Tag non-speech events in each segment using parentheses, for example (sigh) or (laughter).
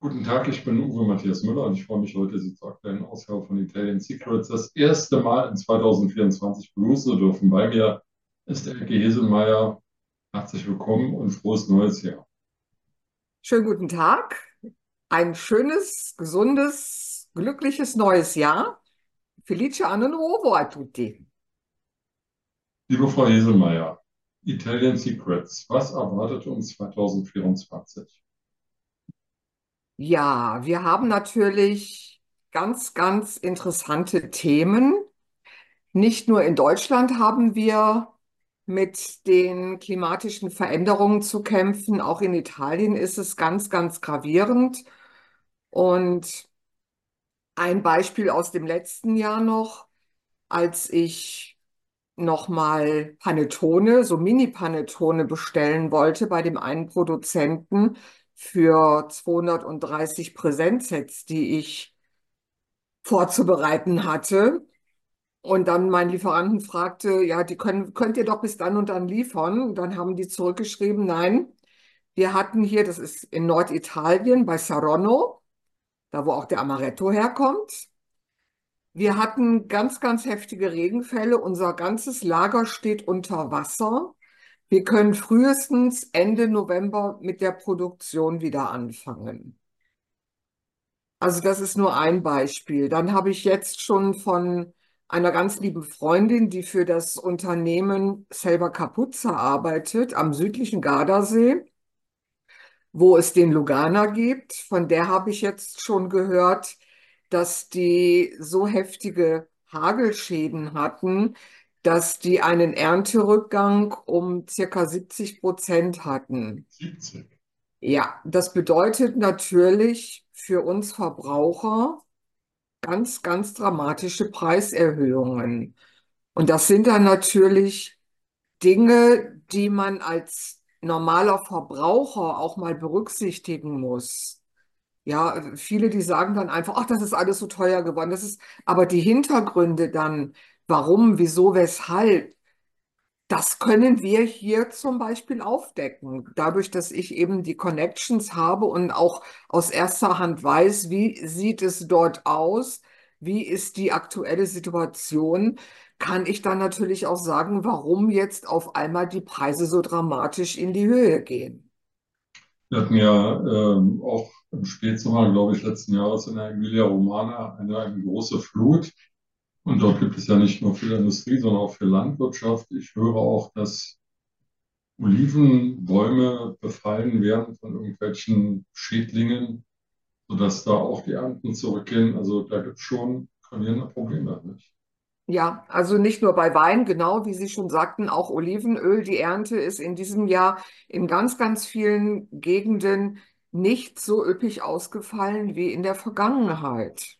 Guten Tag, ich bin Uwe Matthias Müller und ich freue mich heute, Sie zur aktuellen Ausgabe von Italian Secrets das erste Mal in 2024 begrüßen zu dürfen. Bei mir ist Elke Heselmeier. Herzlich willkommen und frohes neues Jahr. Schönen guten Tag. Ein schönes, gesundes, glückliches neues Jahr. Felice Anno Nuovo a tutti. Liebe Frau Heselmeier, Italian Secrets, was erwartet uns 2024? Ja, wir haben natürlich ganz, ganz interessante Themen. Nicht nur in Deutschland haben wir mit den klimatischen Veränderungen zu kämpfen, auch in Italien ist es ganz, ganz gravierend. Und ein Beispiel aus dem letzten Jahr noch, als ich nochmal Panettone, so Mini-Panettone bestellen wollte bei dem einen Produzenten, für 230 Präsenzsets, die ich vorzubereiten hatte. Und dann mein Lieferanten fragte, ja, die können, könnt ihr doch bis dann und dann liefern. Dann haben die zurückgeschrieben, nein, wir hatten hier, das ist in Norditalien bei Saronno, da wo auch der Amaretto herkommt. Wir hatten ganz, ganz heftige Regenfälle. Unser ganzes Lager steht unter Wasser. Wir können frühestens Ende November mit der Produktion wieder anfangen. Also das ist nur ein Beispiel. Dann habe ich jetzt schon von einer ganz lieben Freundin, die für das Unternehmen Selber Capuzza arbeitet, am südlichen Gardasee, wo es den Lugana gibt. Von der habe ich jetzt schon gehört, dass die so heftige Hagelschäden hatten, dass die einen Ernterückgang um circa 70 Prozent hatten. 70. Ja, das bedeutet natürlich für uns Verbraucher ganz, ganz dramatische Preiserhöhungen. Und das sind dann natürlich Dinge, die man als normaler Verbraucher auch mal berücksichtigen muss. Ja, viele, die sagen dann einfach, ach, das ist alles so teuer geworden. Das ist, aber die Hintergründe dann, Warum, wieso, weshalb? Das können wir hier zum Beispiel aufdecken, dadurch, dass ich eben die Connections habe und auch aus erster Hand weiß, wie sieht es dort aus, wie ist die aktuelle Situation, kann ich dann natürlich auch sagen, warum jetzt auf einmal die Preise so dramatisch in die Höhe gehen. Wir hatten ja ähm, auch im Spätsommer, glaube ich, letzten Jahres in der Emilia Romana eine, eine große Flut. Und dort gibt es ja nicht nur für Industrie, sondern auch für Landwirtschaft. Ich höre auch, dass Olivenbäume befallen werden von irgendwelchen Schädlingen, sodass da auch die Ernten zurückgehen. Also da gibt es schon gravierende Probleme. Nicht? Ja, also nicht nur bei Wein, genau wie Sie schon sagten, auch Olivenöl. Die Ernte ist in diesem Jahr in ganz, ganz vielen Gegenden nicht so üppig ausgefallen wie in der Vergangenheit.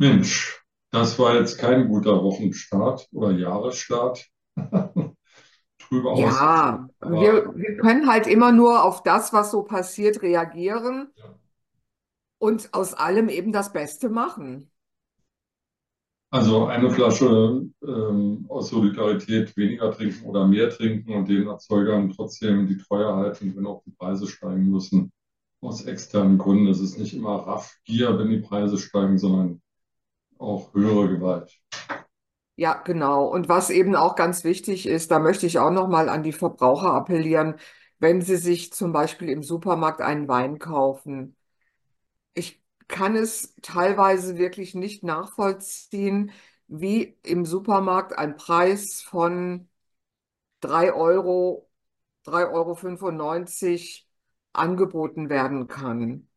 Mensch, das war jetzt kein guter Wochenstart oder Jahresstart. (laughs) Drüber ja, wir, wir können halt immer nur auf das, was so passiert, reagieren ja. und aus allem eben das Beste machen. Also eine Flasche ähm, aus Solidarität weniger trinken oder mehr trinken und den Erzeugern trotzdem die Treue halten, wenn auch die Preise steigen müssen. Aus externen Gründen. Es ist nicht immer Raffgier, wenn die Preise steigen, sondern auch höhere Gewalt. Ja, genau. Und was eben auch ganz wichtig ist, da möchte ich auch noch mal an die Verbraucher appellieren, wenn sie sich zum Beispiel im Supermarkt einen Wein kaufen. Ich kann es teilweise wirklich nicht nachvollziehen, wie im Supermarkt ein Preis von 3 Euro, 3,95 Euro angeboten werden kann.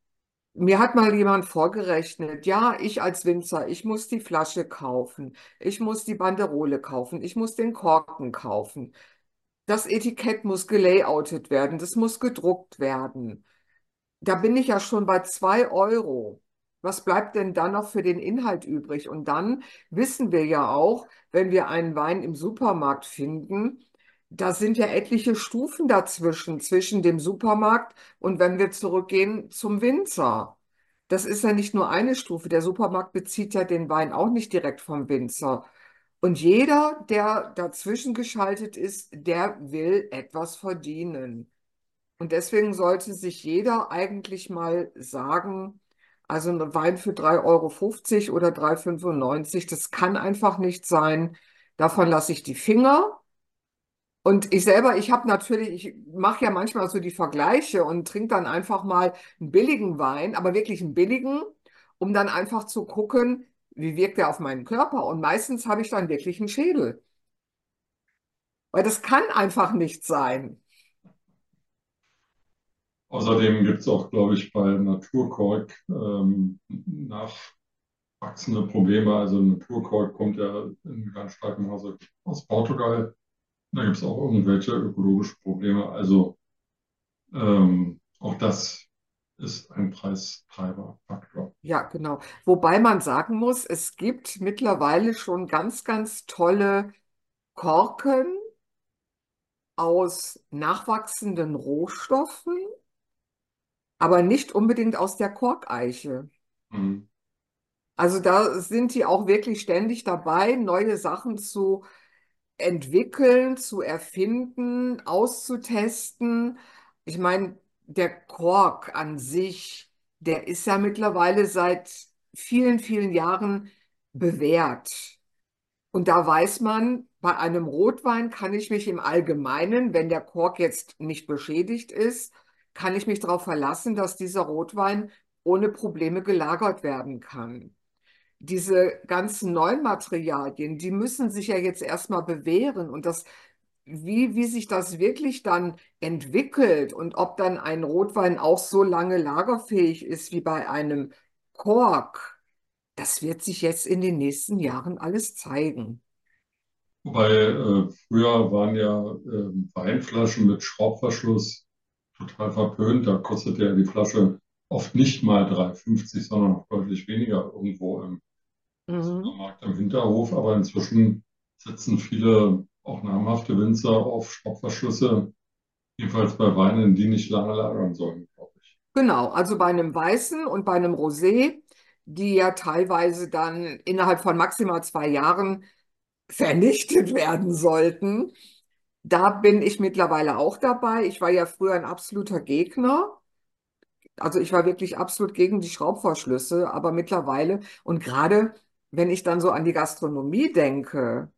Mir hat mal jemand vorgerechnet, ja, ich als Winzer, ich muss die Flasche kaufen, ich muss die Banderole kaufen, ich muss den Korken kaufen. Das Etikett muss gelayoutet werden, das muss gedruckt werden. Da bin ich ja schon bei zwei Euro. Was bleibt denn dann noch für den Inhalt übrig? Und dann wissen wir ja auch, wenn wir einen Wein im Supermarkt finden, da sind ja etliche Stufen dazwischen, zwischen dem Supermarkt und wenn wir zurückgehen zum Winzer. Das ist ja nicht nur eine Stufe. Der Supermarkt bezieht ja den Wein auch nicht direkt vom Winzer. Und jeder, der dazwischen geschaltet ist, der will etwas verdienen. Und deswegen sollte sich jeder eigentlich mal sagen, also ein Wein für 3,50 Euro oder 3,95 Euro, das kann einfach nicht sein. Davon lasse ich die Finger. Und ich selber, ich habe natürlich, ich mache ja manchmal so die Vergleiche und trinke dann einfach mal einen billigen Wein, aber wirklich einen billigen, um dann einfach zu gucken, wie wirkt der auf meinen Körper. Und meistens habe ich dann wirklich einen Schädel. Weil das kann einfach nicht sein. Außerdem gibt es auch, glaube ich, bei Naturkork ähm, nachwachsende Probleme. Also Naturkork kommt ja in ganz starkem Maße aus Portugal. Da gibt es auch irgendwelche ökologischen Probleme. Also ähm, auch das ist ein Preistreiberfaktor. Ja, genau. Wobei man sagen muss, es gibt mittlerweile schon ganz, ganz tolle Korken aus nachwachsenden Rohstoffen, aber nicht unbedingt aus der Korkeiche. Mhm. Also da sind die auch wirklich ständig dabei, neue Sachen zu entwickeln, zu erfinden, auszutesten. Ich meine, der Kork an sich, der ist ja mittlerweile seit vielen, vielen Jahren bewährt. Und da weiß man, bei einem Rotwein kann ich mich im Allgemeinen, wenn der Kork jetzt nicht beschädigt ist, kann ich mich darauf verlassen, dass dieser Rotwein ohne Probleme gelagert werden kann diese ganzen neuen Materialien, die müssen sich ja jetzt erstmal bewähren und das, wie, wie sich das wirklich dann entwickelt und ob dann ein Rotwein auch so lange lagerfähig ist wie bei einem Kork, das wird sich jetzt in den nächsten Jahren alles zeigen. Wobei äh, früher waren ja äh, Weinflaschen mit Schraubverschluss total verpönt. Da kostete ja die Flasche oft nicht mal 3,50, sondern noch deutlich weniger irgendwo im Mhm. Supermarkt am Hinterhof, aber inzwischen setzen viele auch namhafte Winzer auf Schraubverschlüsse, jedenfalls bei Weinen, die nicht lange lagern sollen, glaube ich. Genau, also bei einem Weißen und bei einem Rosé, die ja teilweise dann innerhalb von maximal zwei Jahren vernichtet werden sollten. Da bin ich mittlerweile auch dabei. Ich war ja früher ein absoluter Gegner. Also ich war wirklich absolut gegen die Schraubverschlüsse, aber mittlerweile und gerade wenn ich dann so an die Gastronomie denke,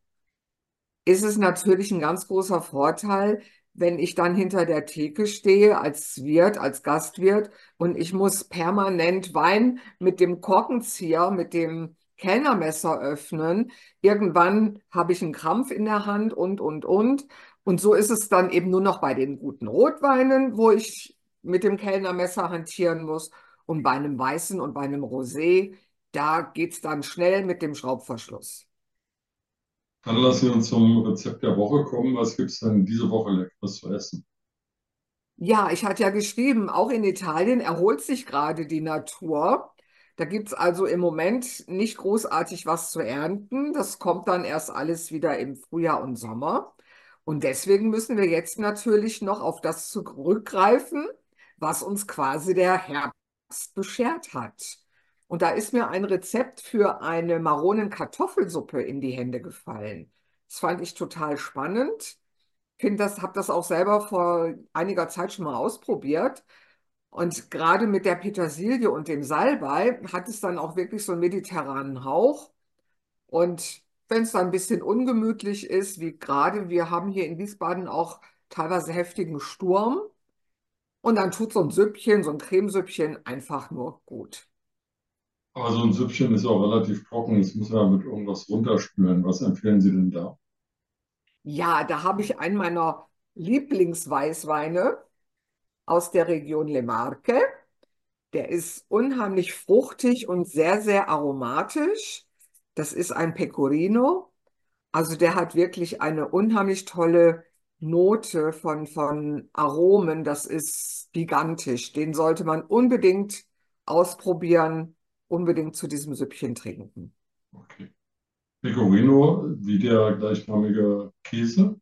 ist es natürlich ein ganz großer Vorteil, wenn ich dann hinter der Theke stehe als Wirt, als Gastwirt und ich muss permanent Wein mit dem Korkenzieher, mit dem Kellnermesser öffnen. Irgendwann habe ich einen Krampf in der Hand und, und, und. Und so ist es dann eben nur noch bei den guten Rotweinen, wo ich mit dem Kellnermesser hantieren muss. Und bei einem Weißen und bei einem Rosé da geht es dann schnell mit dem Schraubverschluss. Dann lassen wir uns zum Rezept der Woche kommen. Was gibt es denn diese Woche Leckeres zu essen? Ja, ich hatte ja geschrieben, auch in Italien erholt sich gerade die Natur. Da gibt es also im Moment nicht großartig was zu ernten. Das kommt dann erst alles wieder im Frühjahr und Sommer. Und deswegen müssen wir jetzt natürlich noch auf das zurückgreifen, was uns quasi der Herbst beschert hat. Und da ist mir ein Rezept für eine Maronenkartoffelsuppe in die Hände gefallen. Das fand ich total spannend. Finde das, habe das auch selber vor einiger Zeit schon mal ausprobiert. Und gerade mit der Petersilie und dem Salbei hat es dann auch wirklich so einen mediterranen Hauch. Und wenn es dann ein bisschen ungemütlich ist, wie gerade, wir haben hier in Wiesbaden auch teilweise heftigen Sturm. Und dann tut so ein Süppchen, so ein Cremesüppchen einfach nur gut. Aber so ein Süppchen ist auch relativ trocken. Das muss man mit irgendwas runterspülen. Was empfehlen Sie denn da? Ja, da habe ich einen meiner Lieblingsweißweine aus der Region Le Marche. Der ist unheimlich fruchtig und sehr, sehr aromatisch. Das ist ein Pecorino. Also der hat wirklich eine unheimlich tolle Note von, von Aromen. Das ist gigantisch. Den sollte man unbedingt ausprobieren unbedingt zu diesem Süppchen trinken. Okay. Pecorino, wie der gleichnamige Käse?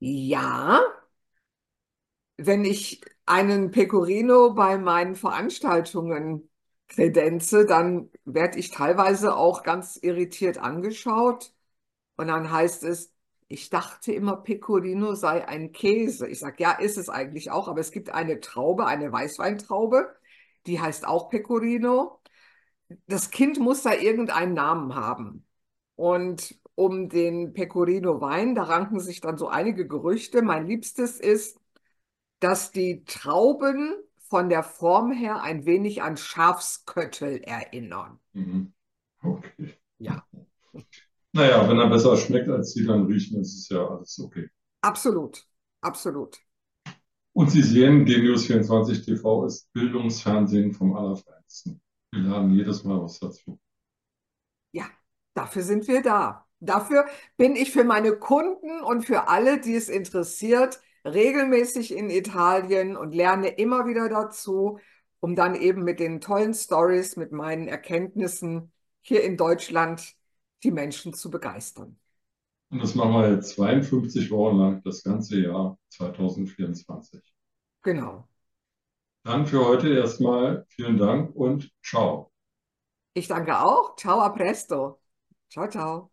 Ja, wenn ich einen Pecorino bei meinen Veranstaltungen kredenze, dann werde ich teilweise auch ganz irritiert angeschaut. Und dann heißt es, ich dachte immer, Pecorino sei ein Käse. Ich sage, ja, ist es eigentlich auch, aber es gibt eine Traube, eine Weißweintraube, die heißt auch Pecorino. Das Kind muss da irgendeinen Namen haben. Und um den Pecorino Wein, da ranken sich dann so einige Gerüchte. Mein liebstes ist, dass die Trauben von der Form her ein wenig an Schafsköttel erinnern. Mhm. Okay. Ja. Naja, wenn er besser schmeckt als sie, dann riechen, ist es ja alles okay. Absolut, absolut. Und Sie sehen, Genius24 TV ist Bildungsfernsehen vom Allerfeinsten. Wir lernen jedes Mal was dazu. Ja, dafür sind wir da. Dafür bin ich für meine Kunden und für alle, die es interessiert, regelmäßig in Italien und lerne immer wieder dazu, um dann eben mit den tollen Stories, mit meinen Erkenntnissen hier in Deutschland die Menschen zu begeistern. Und das machen wir jetzt 52 Wochen lang, das ganze Jahr 2024. Genau. Dann für heute erstmal vielen Dank und ciao. Ich danke auch. Ciao, a presto. Ciao, ciao.